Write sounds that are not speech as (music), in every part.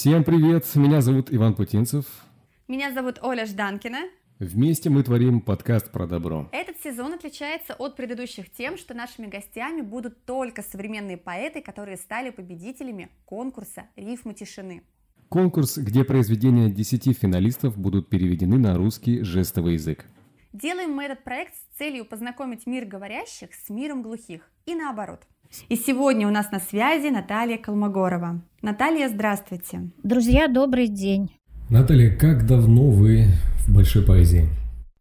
Всем привет! Меня зовут Иван Путинцев. Меня зовут Оля Жданкина. Вместе мы творим подкаст про добро. Этот сезон отличается от предыдущих тем, что нашими гостями будут только современные поэты, которые стали победителями конкурса «Рифмы тишины». Конкурс, где произведения 10 финалистов будут переведены на русский жестовый язык. Делаем мы этот проект с целью познакомить мир говорящих с миром глухих и наоборот. И сегодня у нас на связи Наталья Колмогорова. Наталья, здравствуйте. Друзья, добрый день. Наталья, как давно вы в большой поэзии?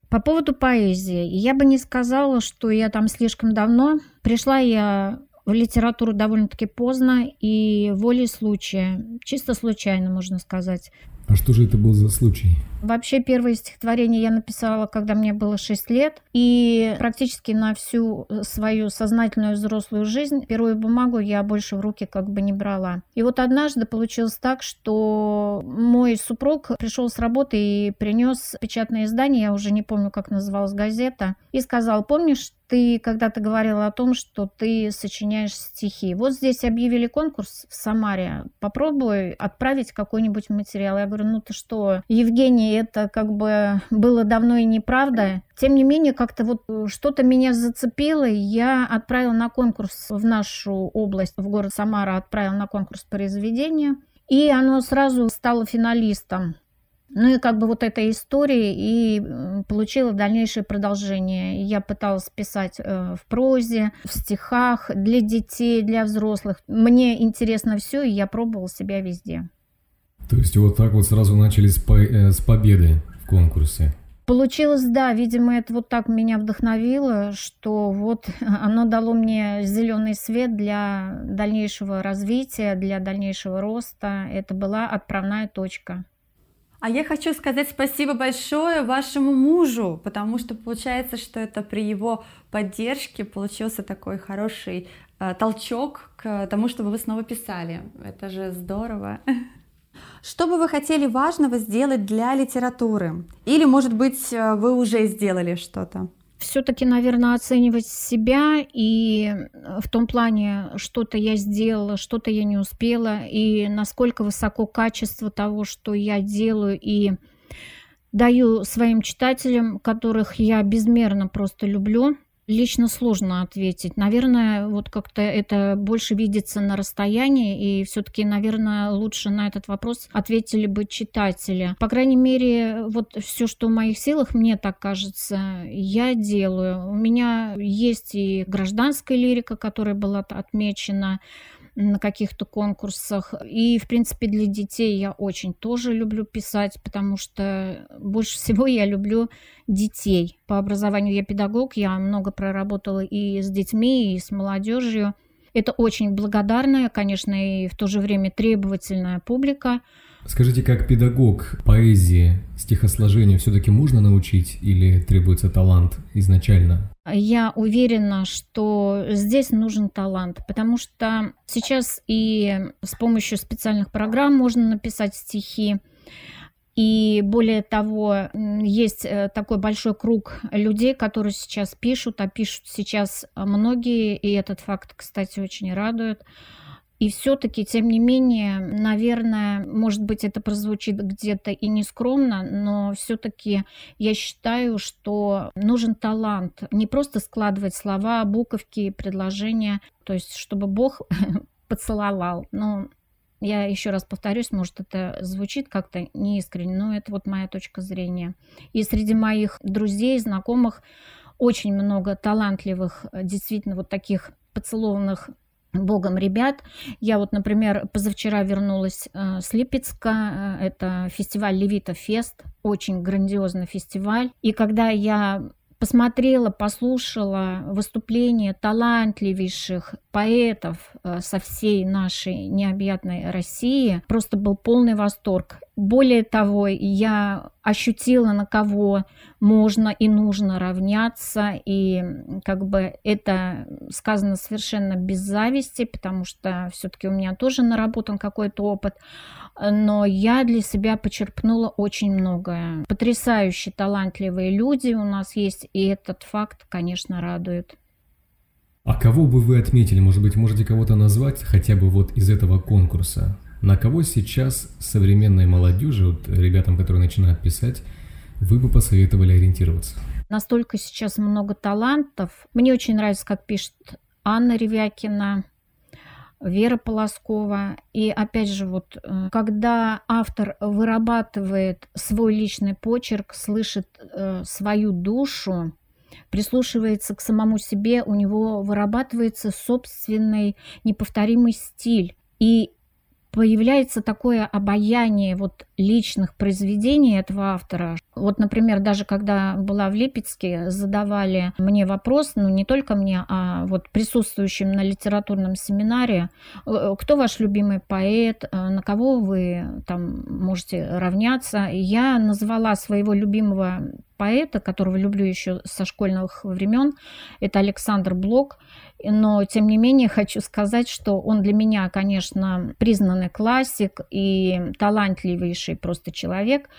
По поводу поэзии. Я бы не сказала, что я там слишком давно. Пришла я в литературу довольно-таки поздно и волей случая, чисто случайно, можно сказать. А что же это был за случай? Вообще, первое стихотворение я написала, когда мне было 6 лет, и практически на всю свою сознательную взрослую жизнь перо и бумагу я больше в руки как бы не брала. И вот однажды получилось так, что мой супруг пришел с работы и принес печатное издание, я уже не помню, как называлась газета, и сказал, помнишь, ты когда-то говорила о том, что ты сочиняешь стихи. Вот здесь объявили конкурс в Самаре. Попробуй отправить какой-нибудь материал. Я говорю, ну ты что, Евгений, это как бы было давно и неправда. Тем не менее, как-то вот что-то меня зацепило, и я отправила на конкурс в нашу область, в город Самара, отправила на конкурс произведения. И оно сразу стало финалистом. Ну и как бы вот эта история и получила дальнейшее продолжение. Я пыталась писать э, в прозе, в стихах, для детей, для взрослых. Мне интересно все, и я пробовала себя везде. То есть вот так вот сразу начали с, по э, с победы в конкурсе? Получилось, да, видимо, это вот так меня вдохновило, что вот (laughs) оно дало мне зеленый свет для дальнейшего развития, для дальнейшего роста. Это была отправная точка. А я хочу сказать спасибо большое вашему мужу, потому что получается, что это при его поддержке получился такой хороший э, толчок к тому, чтобы вы снова писали. Это же здорово. (laughs) Что бы вы хотели важного сделать для литературы? Или, может быть, э, вы уже сделали что-то? все-таки, наверное, оценивать себя и э, в том плане, что-то я сделала, что-то я не успела, и насколько высоко качество того, что я делаю, и даю своим читателям, которых я безмерно просто люблю, Лично сложно ответить. Наверное, вот как-то это больше видится на расстоянии, и все-таки, наверное, лучше на этот вопрос ответили бы читатели. По крайней мере, вот все, что в моих силах, мне так кажется, я делаю. У меня есть и гражданская лирика, которая была отмечена, на каких-то конкурсах. И, в принципе, для детей я очень тоже люблю писать, потому что больше всего я люблю детей. По образованию я педагог, я много проработала и с детьми, и с молодежью. Это очень благодарная, конечно, и в то же время требовательная публика. Скажите, как педагог поэзии, стихосложению все-таки можно научить или требуется талант изначально? Я уверена, что здесь нужен талант, потому что сейчас и с помощью специальных программ можно написать стихи. И более того, есть э, такой большой круг людей, которые сейчас пишут, а пишут сейчас многие, и этот факт, кстати, очень радует. И все-таки, тем не менее, наверное, может быть, это прозвучит где-то и нескромно, но все-таки я считаю, что нужен талант. Не просто складывать слова, буковки, предложения, то есть чтобы Бог (laughs) поцеловал. Но я еще раз повторюсь, может, это звучит как-то неискренне, но это вот моя точка зрения. И среди моих друзей, знакомых очень много талантливых, действительно вот таких поцелованных Богом ребят. Я вот, например, позавчера вернулась э, с Липецка. Э, это фестиваль Левита Фест. Очень грандиозный фестиваль. И когда я посмотрела, послушала выступления талантливейших поэтов э, со всей нашей необъятной России, просто был полный восторг. Более того, я ощутила, на кого можно и нужно равняться, и как бы это сказано совершенно без зависти, потому что все-таки у меня тоже наработан какой-то опыт, но я для себя почерпнула очень многое. Потрясающе талантливые люди у нас есть, и этот факт, конечно, радует. А кого бы вы отметили? Может быть, можете кого-то назвать хотя бы вот из этого конкурса? На кого сейчас современной молодежи, вот ребятам, которые начинают писать, вы бы посоветовали ориентироваться? Настолько сейчас много талантов. Мне очень нравится, как пишет Анна Ревякина, Вера Полоскова. И опять же, вот э, когда автор вырабатывает свой личный почерк, слышит э, свою душу, прислушивается к самому себе, у него вырабатывается собственный неповторимый стиль. И появляется такое обаяние вот личных произведений этого автора. Вот, например, даже когда была в Липецке, задавали мне вопрос, ну не только мне, а вот присутствующим на литературном семинаре, «Э, кто ваш любимый поэт, э, на кого вы там можете равняться. И я назвала своего любимого поэта, которого люблю еще со школьных времен, это Александр Блок. Но, тем не менее, (laughs) хочу сказать, что он для меня, конечно, признанный классик и талантливейший просто человек.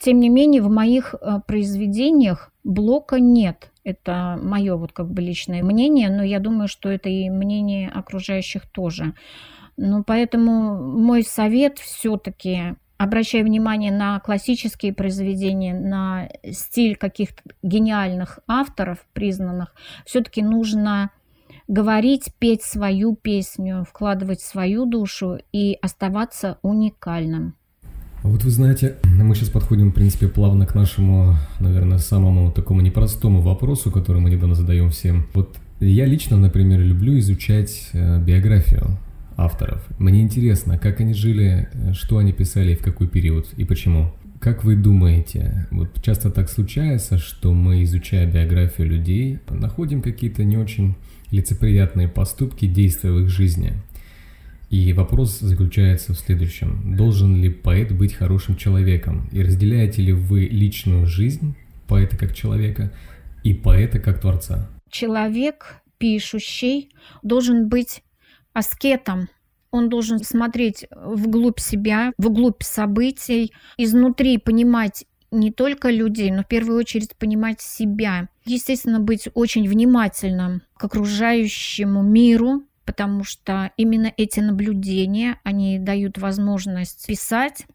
Тем не менее, в моих э, произведениях блока нет. Это мое вот как бы личное мнение, но я думаю, что это и мнение окружающих тоже. Ну, поэтому мой совет все-таки обращая внимание на классические произведения, на стиль каких-то гениальных авторов признанных, все-таки нужно говорить, петь свою песню, вкладывать свою душу и оставаться уникальным. А вот вы знаете, мы сейчас подходим, в принципе, плавно к нашему, наверное, самому такому непростому вопросу, который мы недавно задаем всем. Вот я лично, например, люблю изучать э, биографию авторов. Мне интересно, как они жили, э, что они писали, в какой период и почему. Как вы думаете, вот часто так случается, что мы, изучая биографию людей, находим какие-то не очень лицеприятные поступки, действия в их жизни. И вопрос заключается в следующем. Должен ли поэт быть хорошим человеком? И разделяете ли вы личную жизнь поэта как человека и поэта как творца? Человек, пишущий, должен быть аскетом, он должен смотреть вглубь себя, вглубь событий, изнутри понимать не только людей, но в первую очередь понимать себя. Естественно, быть очень внимательным к окружающему миру, потому что именно эти наблюдения, они дают возможность писать,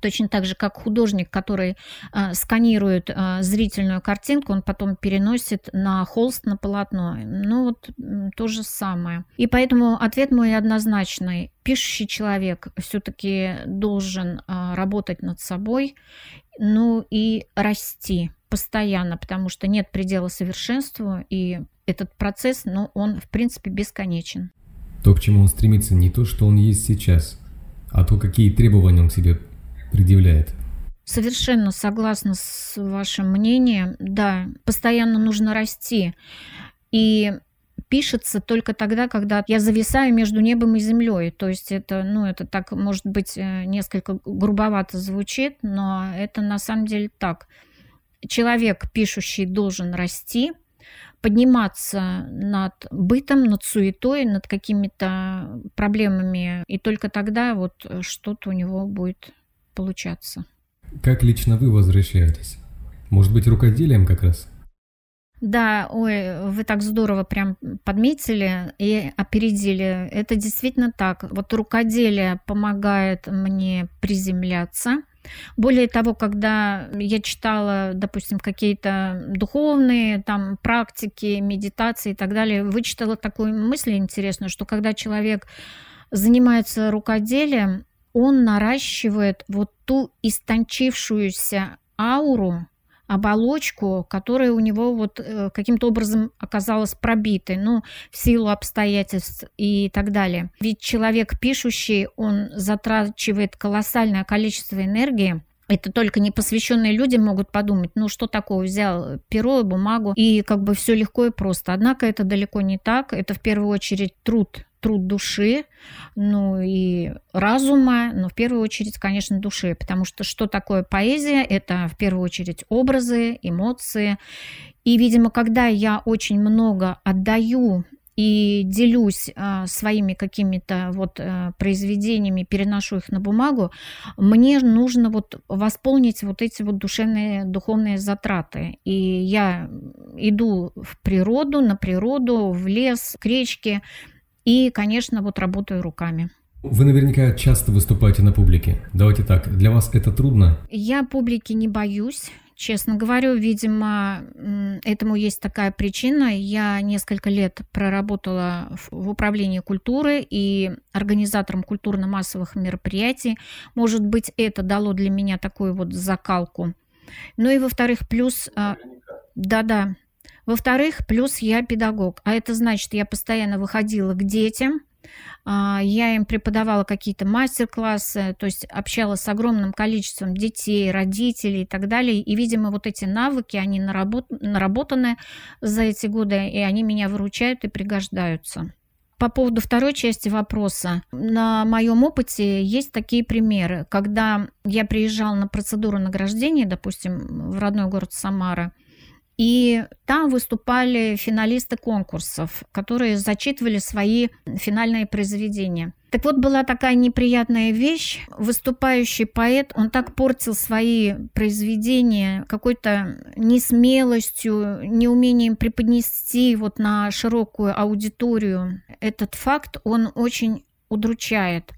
Точно так же, как художник, который э, сканирует э, зрительную картинку, он потом переносит на холст, на полотно. Ну вот то же самое. И поэтому ответ мой однозначный. Пишущий человек все-таки должен э, работать над собой, ну и расти постоянно, потому что нет предела совершенству, и этот процесс, ну, он, в принципе, бесконечен. То, к чему он стремится, не то, что он есть сейчас, а то, какие требования он себе предъявляет. Совершенно согласна с вашим мнением. Да, постоянно нужно расти. И пишется только тогда, когда я зависаю между небом и землей. То есть это, ну, это так, может быть, э, несколько грубовато звучит, но это на самом деле так. Человек, пишущий, должен расти, подниматься над бытом, над суетой, над какими-то проблемами, и только тогда вот что-то у него будет получаться. Как лично вы возвращаетесь? Может быть, рукоделием как раз? Да, ой, вы так здорово прям подметили и опередили. Это действительно так. Вот рукоделие помогает мне приземляться. Более того, когда я читала, допустим, какие-то духовные там практики, медитации и так далее, вычитала такую мысль интересную, что когда человек занимается рукоделием, он наращивает вот ту истончившуюся ауру, оболочку, которая у него вот э, каким-то образом оказалась пробитой, ну, в силу обстоятельств и так далее. Ведь человек пишущий, он затрачивает колоссальное количество энергии, это только непосвященные люди могут подумать, ну что такое, взял перо и бумагу, и как бы все легко и просто. Однако это далеко не так. Это в первую очередь труд труд души, ну и разума, но в первую очередь, конечно, души, потому что что такое поэзия? Это в первую очередь образы, эмоции. И, видимо, когда я очень много отдаю и делюсь а, своими какими-то вот а, произведениями, переношу их на бумагу, мне нужно вот восполнить вот эти вот душевные, духовные затраты. И я иду в природу, на природу, в лес, к речке, и, конечно, вот работаю руками. Вы наверняка часто выступаете на публике. Давайте так, для вас это трудно? Я публики не боюсь. Честно говорю, видимо, этому есть такая причина. Я несколько лет проработала в управлении культуры и организатором культурно-массовых мероприятий. Может быть, это дало для меня такую вот закалку. Ну и во-вторых, плюс... А, да-да. Во-вторых, плюс я педагог. А это значит, я постоянно выходила к детям, я им преподавала какие-то мастер-классы, то есть общалась с огромным количеством детей, родителей и так далее. И, видимо, вот эти навыки, они наработ... наработаны за эти годы, и они меня выручают и пригождаются. По поводу второй части вопроса. На моем опыте есть такие примеры. Когда я приезжала на процедуру награждения, допустим, в родной город Самара, и там выступали финалисты конкурсов, которые зачитывали свои финальные произведения. Так вот, была такая неприятная вещь. Выступающий поэт, он так портил свои произведения какой-то несмелостью, неумением преподнести вот на широкую аудиторию этот факт, он очень удручает.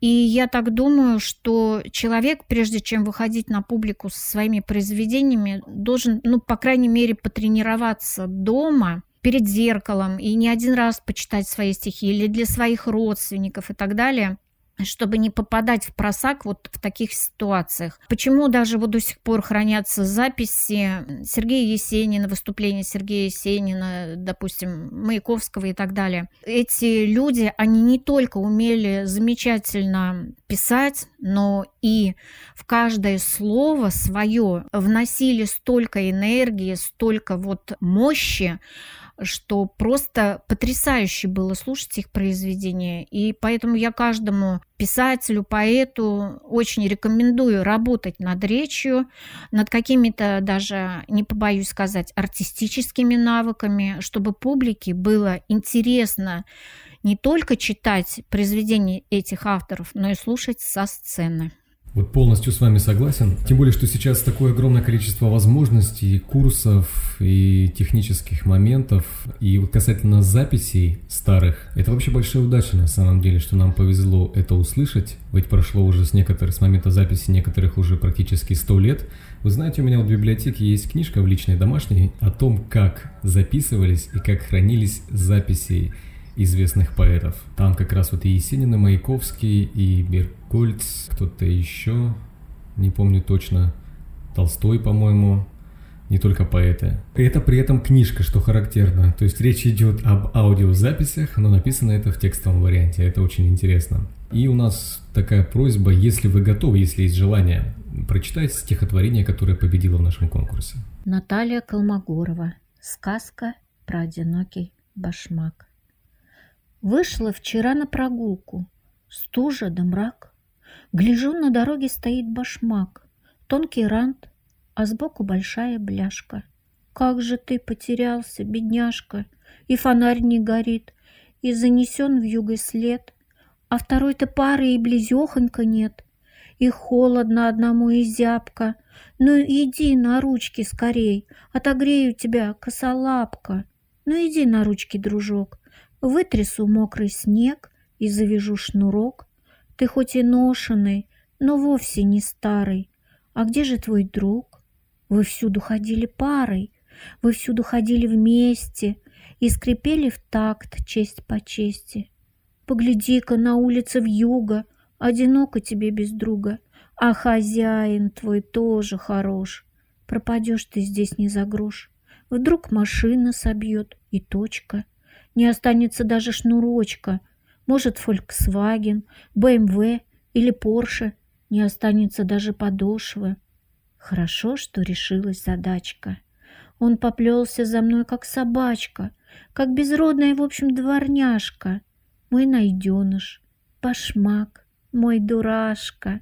И я так думаю, что человек, прежде чем выходить на публику со своими произведениями, должен, ну, по крайней мере, потренироваться дома перед зеркалом и не один раз почитать свои стихи или для своих родственников и так далее – чтобы не попадать в просак вот в таких ситуациях. Почему даже вот до сих пор хранятся записи Сергея Есенина, выступления Сергея Есенина, допустим, Маяковского и так далее. Эти люди, они не только умели замечательно писать, но и в каждое слово свое вносили столько энергии, столько вот мощи, что просто потрясающе было слушать их произведения. И поэтому я каждому писателю, поэту очень рекомендую работать над речью, над какими-то даже, не побоюсь сказать, артистическими навыками, чтобы публике было интересно не только читать произведения этих авторов, но и слушать со сцены. Вот полностью с вами согласен. Тем более, что сейчас такое огромное количество возможностей, курсов и технических моментов. И вот касательно записей старых, это вообще большая удача на самом деле, что нам повезло это услышать. Ведь прошло уже с некоторых, с момента записи некоторых уже практически 100 лет. Вы знаете, у меня в библиотеке есть книжка в личной домашней о том, как записывались и как хранились записи известных поэтов. Там как раз вот и Есенин, и Маяковский, и Беркольц, кто-то еще, не помню точно, Толстой, по-моему, не только поэты. Это при этом книжка, что характерно. То есть речь идет об аудиозаписях, но написано это в текстовом варианте. Это очень интересно. И у нас такая просьба, если вы готовы, если есть желание, прочитайте стихотворение, которое победило в нашем конкурсе. Наталья Колмогорова. Сказка про одинокий башмак. Вышла вчера на прогулку. Стужа да мрак. Гляжу, на дороге стоит башмак. Тонкий рант, а сбоку большая бляшка. Как же ты потерялся, бедняжка, И фонарь не горит, и занесен в юго след, А второй-то пары и близехонько нет, И холодно одному и зябко. Ну иди на ручки скорей, Отогрею тебя, косолапка. Ну иди на ручки, дружок, Вытрясу мокрый снег и завяжу шнурок. Ты хоть и ношеный, но вовсе не старый. А где же твой друг? Вы всюду ходили парой, вы всюду ходили вместе и скрипели в такт честь по чести. Погляди-ка на улице в юго, одиноко тебе без друга, а хозяин твой тоже хорош. Пропадешь ты здесь не за грош. Вдруг машина собьет, и точка — не останется даже шнурочка. Может, Volkswagen, BMW или Porsche. Не останется даже подошвы. Хорошо, что решилась задачка. Он поплелся за мной, как собачка, как безродная, в общем, дворняжка. Мой найденыш, башмак, мой дурашка.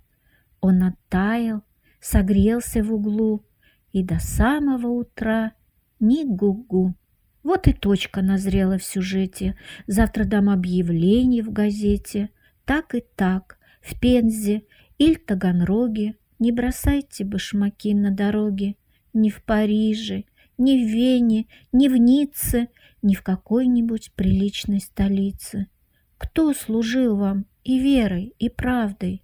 Он оттаял, согрелся в углу, и до самого утра ни гу-гу. Вот и точка назрела в сюжете. Завтра дам объявление в газете. Так и так, в Пензе или Таганроге. Не бросайте башмаки на дороге. Ни в Париже, ни в Вене, ни в Ницце, ни в какой-нибудь приличной столице. Кто служил вам и верой, и правдой.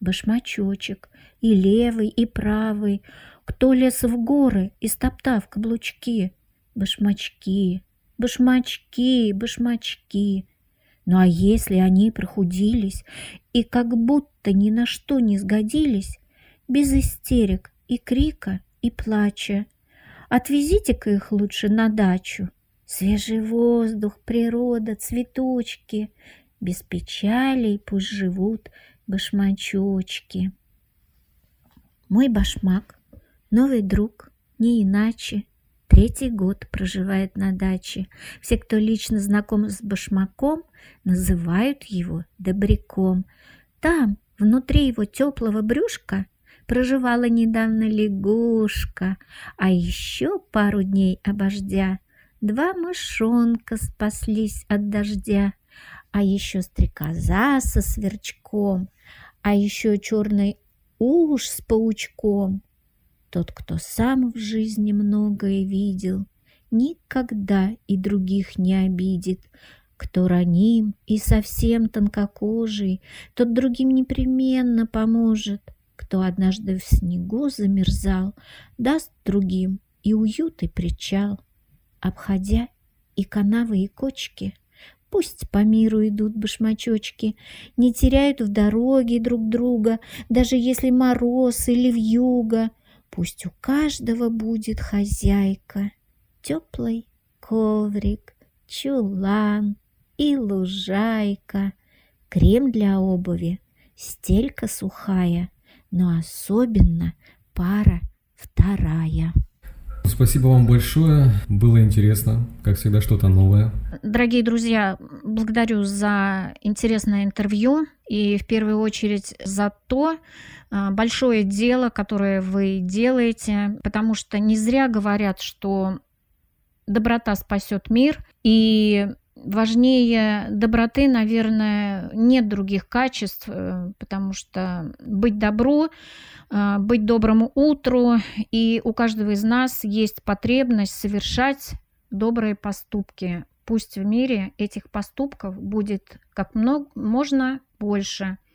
Башмачочек, и левый, и правый, кто лез в горы, истоптав каблучки. Башмачки, башмачки, башмачки. Ну а если они прохудились и как будто ни на что не сгодились, без истерик и крика, и плача, отвезите-ка их лучше на дачу. Свежий воздух, природа, цветочки, без печалей пусть живут башмачочки. Мой башмак, новый друг, не иначе, Третий год проживает на даче. Все, кто лично знаком с башмаком, называют его добряком. Там, внутри его теплого брюшка, проживала недавно лягушка, а еще пару дней обождя два мышонка спаслись от дождя, а еще стрекоза со сверчком, а еще черный уж с паучком. Тот, кто сам в жизни многое видел, Никогда и других не обидит. Кто раним и совсем тонкокожий, Тот другим непременно поможет. Кто однажды в снегу замерзал, Даст другим и уют, и причал. Обходя и канавы, и кочки, Пусть по миру идут башмачочки, Не теряют в дороге друг друга, Даже если мороз или вьюга — Пусть у каждого будет хозяйка, Теплый коврик, чулан и лужайка, Крем для обуви, стелька сухая, Но особенно пара вторая. Спасибо вам большое. Было интересно. Как всегда, что-то новое. Дорогие друзья, благодарю за интересное интервью и в первую очередь за то, а, большое дело, которое вы делаете, потому что не зря говорят, что доброта спасет мир, и важнее доброты, наверное, нет других качеств, э, потому что быть добру, э, быть доброму утру, и у каждого из нас есть потребность совершать добрые поступки. Пусть в мире этих поступков будет как много, можно больше –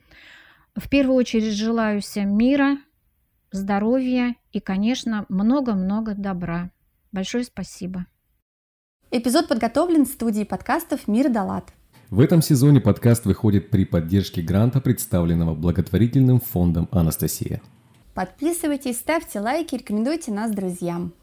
в первую очередь желаю всем мира, здоровья и, конечно, много-много добра. Большое спасибо. Эпизод подготовлен в студии подкастов «Мир Далат». В этом сезоне подкаст выходит при поддержке гранта, представленного благотворительным фондом «Анастасия». Подписывайтесь, ставьте лайки, рекомендуйте нас друзьям.